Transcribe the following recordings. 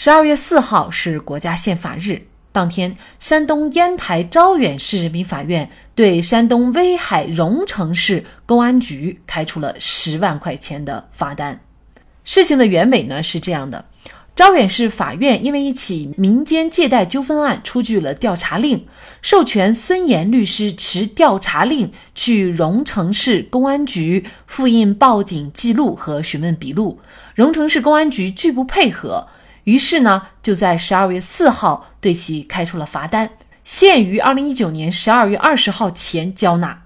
十二月四号是国家宪法日，当天，山东烟台招远市人民法院对山东威海荣成市公安局开出了十万块钱的罚单。事情的原委呢是这样的：招远市法院因为一起民间借贷纠纷案出具了调查令，授权孙岩律师持调查令去荣成市公安局复印报警记录和询问笔录，荣成市公安局拒不配合。于是呢，就在十二月四号对其开出了罚单，限于二零一九年十二月二十号前交纳。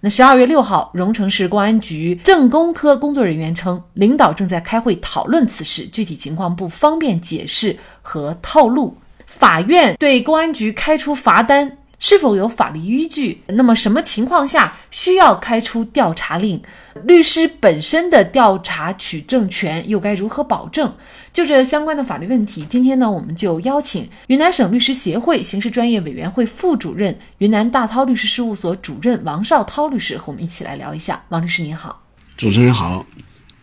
那十二月六号，荣成市公安局政工科工作人员称，领导正在开会讨论此事，具体情况不方便解释和透露。法院对公安局开出罚单。是否有法律依据？那么什么情况下需要开出调查令？律师本身的调查取证权又该如何保证？就这相关的法律问题，今天呢，我们就邀请云南省律师协会刑事专业委员会副主任、云南大韬律师事务所主任王绍涛律师和我们一起来聊一下。王律师您好，主持人好，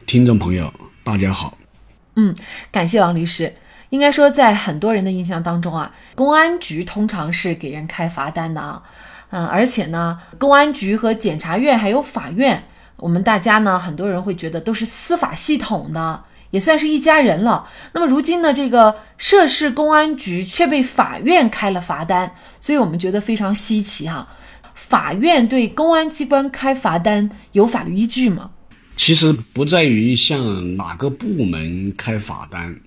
听众朋友大家好。嗯，感谢王律师。应该说，在很多人的印象当中啊，公安局通常是给人开罚单的啊，嗯，而且呢，公安局和检察院还有法院，我们大家呢，很多人会觉得都是司法系统的，也算是一家人了。那么如今呢，这个涉事公安局却被法院开了罚单，所以我们觉得非常稀奇哈。法院对公安机关开罚单有法律依据吗？其实不在于向哪个部门开罚单。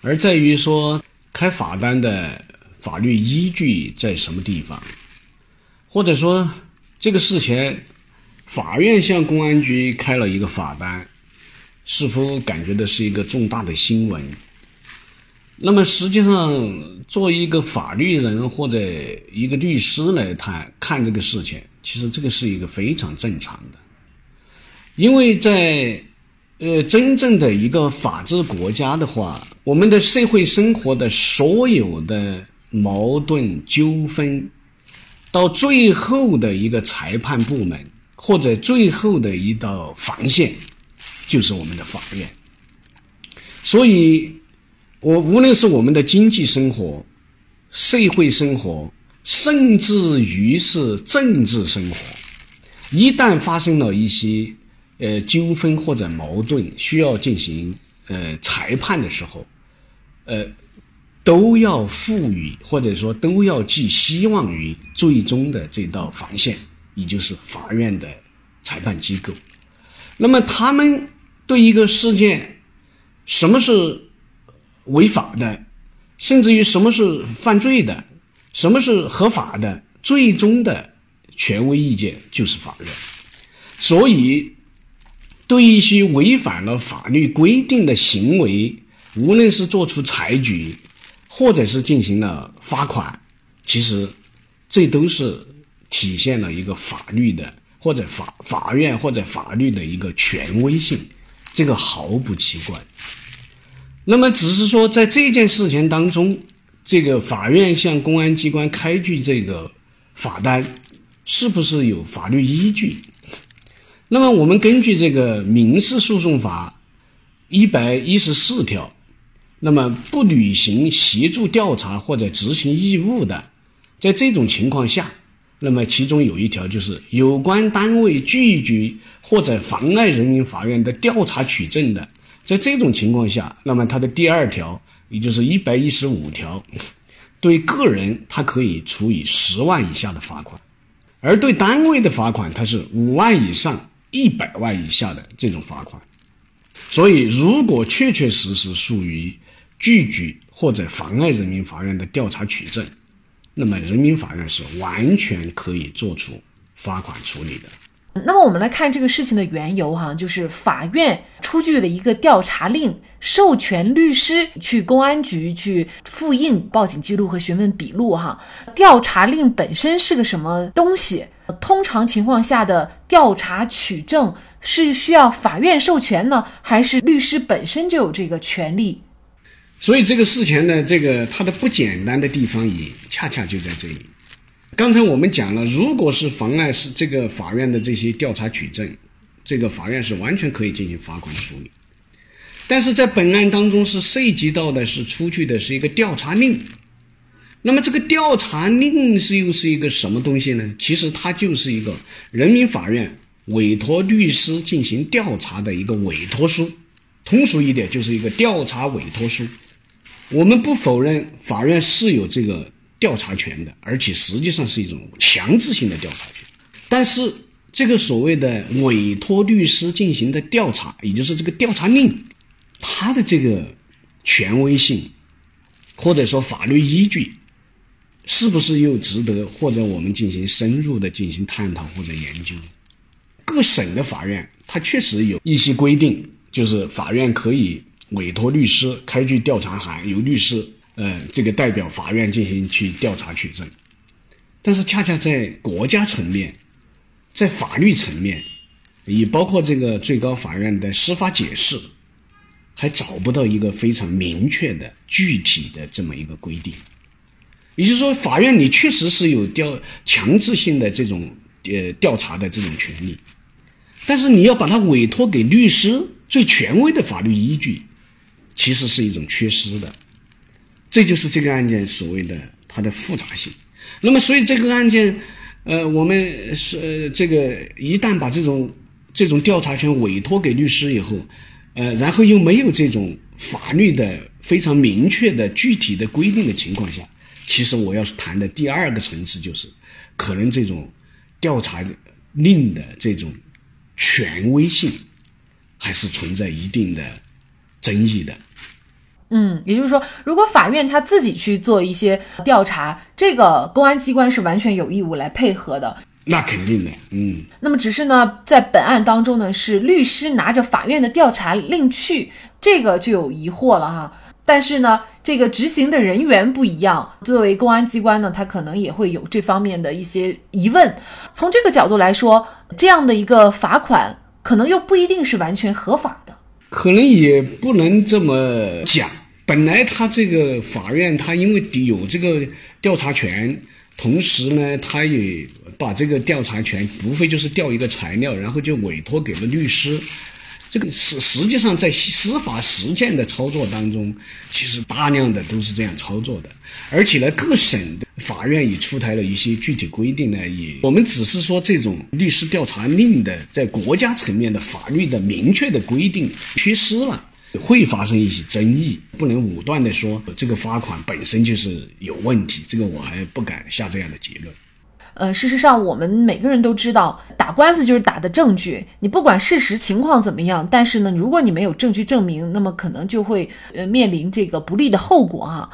而在于说开罚单的法律依据在什么地方，或者说这个事前法院向公安局开了一个罚单，是否感觉的是一个重大的新闻？那么实际上，作为一个法律人或者一个律师来谈看这个事情，其实这个是一个非常正常的，因为在。呃，真正的一个法治国家的话，我们的社会生活的所有的矛盾纠纷，到最后的一个裁判部门或者最后的一道防线，就是我们的法院。所以，我无论是我们的经济生活、社会生活，甚至于是政治生活，一旦发生了一些。呃，纠纷或者矛盾需要进行呃裁判的时候，呃，都要赋予或者说都要寄希望于最终的这道防线，也就是法院的裁判机构。那么，他们对一个事件，什么是违法的，甚至于什么是犯罪的，什么是合法的，最终的权威意见就是法院。所以。对一些违反了法律规定的行为，无论是做出裁决，或者是进行了罚款，其实这都是体现了一个法律的或者法法院或者法律的一个权威性，这个毫不奇怪。那么，只是说在这件事情当中，这个法院向公安机关开具这个罚单，是不是有法律依据？那么，我们根据这个民事诉讼法一百一十四条，那么不履行协助调查或者执行义务的，在这种情况下，那么其中有一条就是有关单位拒绝或者妨碍人民法院的调查取证的，在这种情况下，那么它的第二条，也就是一百一十五条，对个人他可以处以十万以下的罚款，而对单位的罚款，它是五万以上。一百万以下的这种罚款，所以如果确确实实属于拒绝或者妨碍人民法院的调查取证，那么人民法院是完全可以做出罚款处理的。那么我们来看这个事情的缘由哈，就是法院出具了一个调查令，授权律师去公安局去复印报警记录和询问笔录哈。调查令本身是个什么东西？通常情况下的调查取证是需要法院授权呢，还是律师本身就有这个权利？所以这个事情呢，这个它的不简单的地方也恰恰就在这里。刚才我们讲了，如果是妨碍是这个法院的这些调查取证，这个法院是完全可以进行罚款处理。但是在本案当中是涉及到的是出具的是一个调查令，那么这个调查令是又是一个什么东西呢？其实它就是一个人民法院委托律师进行调查的一个委托书，通俗一点就是一个调查委托书。我们不否认法院是有这个。调查权的，而且实际上是一种强制性的调查权。但是，这个所谓的委托律师进行的调查，也就是这个调查令，它的这个权威性，或者说法律依据，是不是又值得或者我们进行深入的进行探讨或者研究？各省的法院，它确实有一些规定，就是法院可以委托律师开具调查函，由律师。呃，这个代表法院进行去调查取证，但是恰恰在国家层面，在法律层面，也包括这个最高法院的司法解释，还找不到一个非常明确的具体的这么一个规定。也就是说，法院你确实是有调强制性的这种呃调查的这种权利，但是你要把它委托给律师，最权威的法律依据，其实是一种缺失的。这就是这个案件所谓的它的复杂性。那么，所以这个案件，呃，我们是呃这个一旦把这种这种调查权委托给律师以后，呃，然后又没有这种法律的非常明确的具体的规定的情况下，其实我要谈的第二个层次就是，可能这种调查令的这种权威性还是存在一定的争议的。嗯，也就是说，如果法院他自己去做一些调查，这个公安机关是完全有义务来配合的。那肯定的，嗯。那么只是呢，在本案当中呢，是律师拿着法院的调查令去，这个就有疑惑了哈。但是呢，这个执行的人员不一样，作为公安机关呢，他可能也会有这方面的一些疑问。从这个角度来说，这样的一个罚款，可能又不一定是完全合法的。可能也不能这么讲。本来他这个法院，他因为有这个调查权，同时呢，他也把这个调查权，无非就是调一个材料，然后就委托给了律师。这个实实际上在司法实践的操作当中，其实大量的都是这样操作的。而且呢，各省的法院也出台了一些具体规定呢，也我们只是说这种律师调查令的在国家层面的法律的明确的规定缺失了，会发生一些争议。不能武断的说这个罚款本身就是有问题，这个我还不敢下这样的结论。呃，事实上，我们每个人都知道，打官司就是打的证据。你不管事实情况怎么样，但是呢，如果你没有证据证明，那么可能就会呃面临这个不利的后果哈。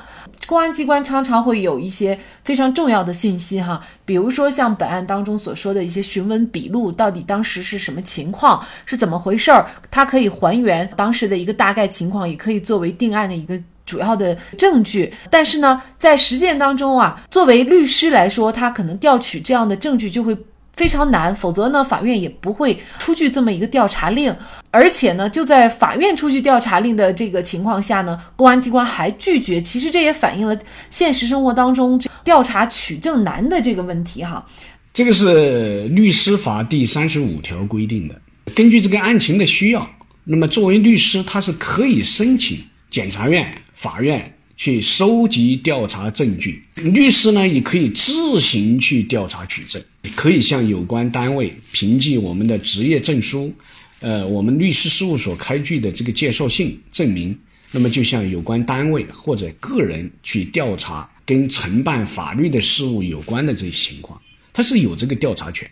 公安机关常常会有一些非常重要的信息哈，比如说像本案当中所说的一些询问笔录，到底当时是什么情况，是怎么回事儿，它可以还原当时的一个大概情况，也可以作为定案的一个主要的证据。但是呢，在实践当中啊，作为律师来说，他可能调取这样的证据就会。非常难，否则呢，法院也不会出具这么一个调查令。而且呢，就在法院出具调查令的这个情况下呢，公安机关还拒绝。其实这也反映了现实生活当中调查取证难的这个问题哈。这个是律师法第三十五条规定的，根据这个案情的需要，那么作为律师，他是可以申请检察院、法院。去收集调查证据，律师呢也可以自行去调查取证，可以向有关单位凭借我们的职业证书，呃，我们律师事务所开具的这个介绍信证明，那么就向有关单位或者个人去调查跟承办法律的事务有关的这些情况，他是有这个调查权。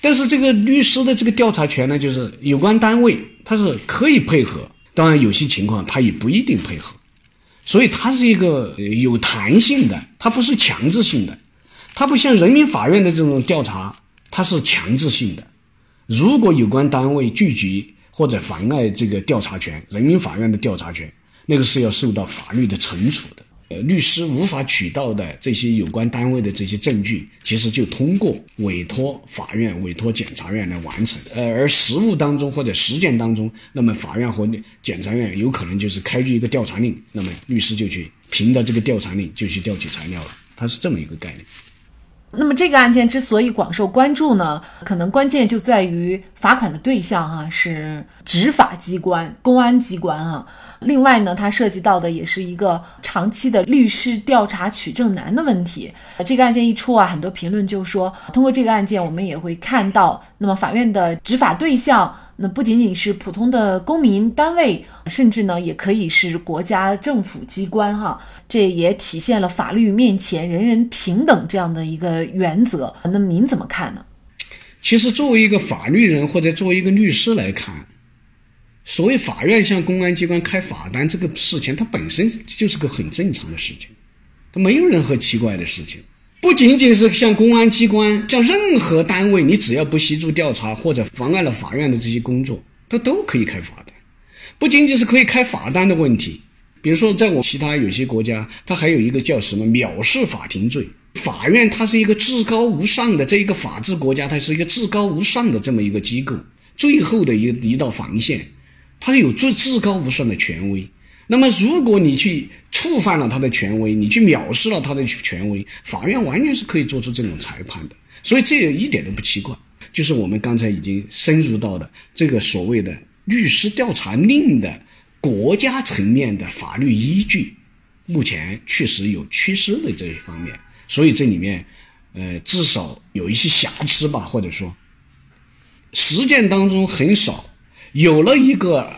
但是这个律师的这个调查权呢，就是有关单位他是可以配合，当然有些情况他也不一定配合。所以它是一个有弹性的，它不是强制性的，它不像人民法院的这种调查，它是强制性的。如果有关单位拒绝或者妨碍这个调查权，人民法院的调查权，那个是要受到法律的惩处的。呃，律师无法取到的这些有关单位的这些证据，其实就通过委托法院、委托检察院来完成。呃，而实务当中或者实践当中，那么法院和检察院有可能就是开具一个调查令，那么律师就去凭着这个调查令就去调取材料了，它是这么一个概念。那么这个案件之所以广受关注呢，可能关键就在于罚款的对象哈是执法机关、公安机关啊。另外呢，它涉及到的也是一个长期的律师调查取证难的问题。这个案件一出啊，很多评论就说，通过这个案件，我们也会看到，那么法院的执法对象。那不仅仅是普通的公民单位，甚至呢，也可以是国家政府机关哈。这也体现了法律面前人人平等这样的一个原则。那么您怎么看呢？其实，作为一个法律人或者作为一个律师来看，所谓法院向公安机关开罚单这个事情，它本身就是个很正常的事情，它没有任何奇怪的事情。不仅仅是向公安机关，向任何单位，你只要不协助调查或者妨碍了法院的这些工作，它都可以开罚单。不仅仅是可以开罚单的问题，比如说在我其他有些国家，它还有一个叫什么藐视法庭罪。法院它是一个至高无上的，这一个法治国家，它是一个至高无上的这么一个机构，最后的一一道防线，他有最至高无上的权威。那么，如果你去触犯了他的权威，你去藐视了他的权威，法院完全是可以做出这种裁判的。所以，这一点都不奇怪。就是我们刚才已经深入到的这个所谓的律师调查令的国家层面的法律依据，目前确实有缺失的这一方面。所以，这里面，呃，至少有一些瑕疵吧，或者说，实践当中很少。有了一个，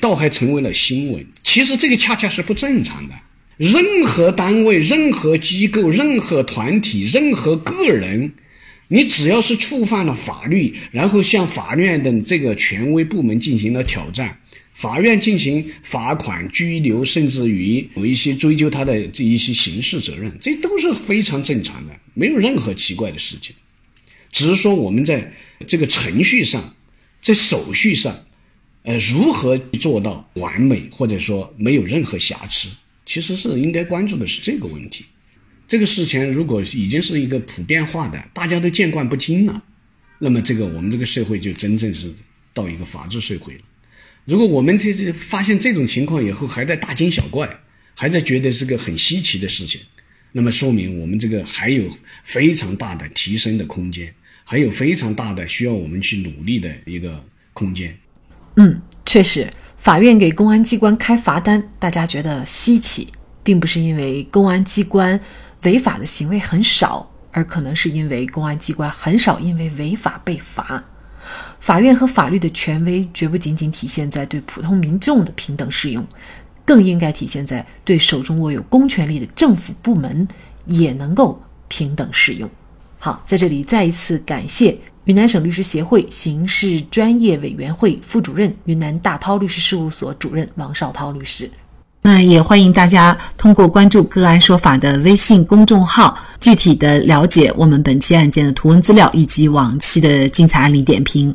倒还成为了新闻。其实这个恰恰是不正常的。任何单位、任何机构、任何团体、任何个人，你只要是触犯了法律，然后向法院的这个权威部门进行了挑战，法院进行罚款、拘留，甚至于有一些追究他的这一些刑事责任，这都是非常正常的，没有任何奇怪的事情。只是说我们在这个程序上，在手续上。呃，如何做到完美，或者说没有任何瑕疵？其实是应该关注的是这个问题。这个事情如果已经是一个普遍化的，大家都见惯不惊了，那么这个我们这个社会就真正是到一个法治社会了。如果我们这这发现这种情况以后，还在大惊小怪，还在觉得是个很稀奇的事情，那么说明我们这个还有非常大的提升的空间，还有非常大的需要我们去努力的一个空间。嗯，确实，法院给公安机关开罚单，大家觉得稀奇，并不是因为公安机关违法的行为很少，而可能是因为公安机关很少因为违法被罚。法院和法律的权威绝不仅仅体现在对普通民众的平等适用，更应该体现在对手中握有公权力的政府部门也能够平等适用。好，在这里再一次感谢。云南省律师协会刑事专业委员会副主任、云南大韬律师事务所主任王绍涛律师。那也欢迎大家通过关注“个案说法”的微信公众号，具体的了解我们本期案件的图文资料以及往期的精彩案例点评。